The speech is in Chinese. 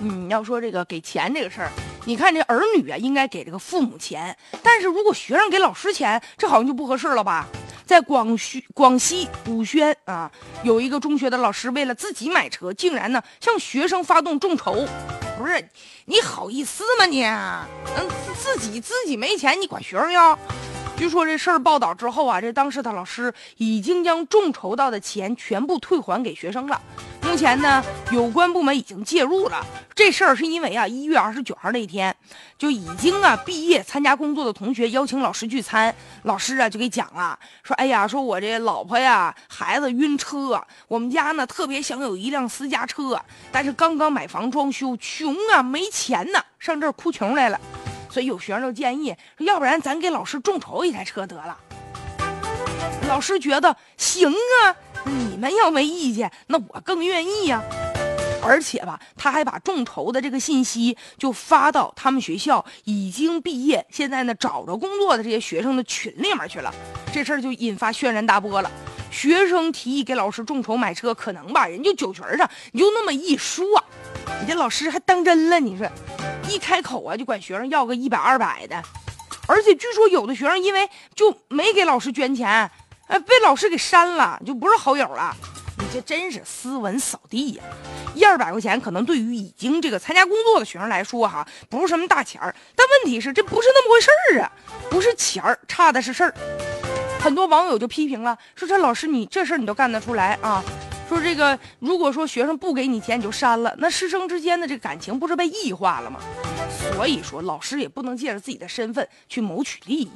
嗯，要说这个给钱这个事儿，你看这儿女啊，应该给这个父母钱，但是如果学生给老师钱，这好像就不合适了吧？在广西广西武宣啊，有一个中学的老师为了自己买车，竟然呢向学生发动众筹。不是，你好意思吗你？嗯，自己自己没钱，你管学生要？据说这事儿报道之后啊，这当时的老师已经将众筹到的钱全部退还给学生了。目前呢，有关部门已经介入了。这事儿是因为啊，一月二十九号那天就已经啊毕业参加工作的同学邀请老师聚餐，老师啊就给讲了，说哎呀，说我这老婆呀孩子晕车，我们家呢特别想有一辆私家车，但是刚刚买房装修，穷啊没钱呢，上这儿哭穷来了。所以有学生就建议说，要不然咱给老师众筹一台车得了。老师觉得行啊，你们要没意见，那我更愿意呀。而且吧，他还把众筹的这个信息就发到他们学校已经毕业、现在呢找着工作的这些学生的群里面去了。这事儿就引发轩然大波了。学生提议给老师众筹买车，可能吧？人就酒局上你就那么一说，你这老师还当真了？你说？一开口啊，就管学生要个一百二百的，而且据说有的学生因为就没给老师捐钱，哎，被老师给删了，就不是好友了。你这真是斯文扫地呀！一二百块钱可能对于已经这个参加工作的学生来说哈，不是什么大钱儿，但问题是这不是那么回事儿啊，不是钱儿差的是事儿。很多网友就批评了，说这老师你这事儿你都干得出来啊？说这个，如果说学生不给你钱，你就删了，那师生之间的这个感情不是被异化了吗？所以说，老师也不能借着自己的身份去谋取利益。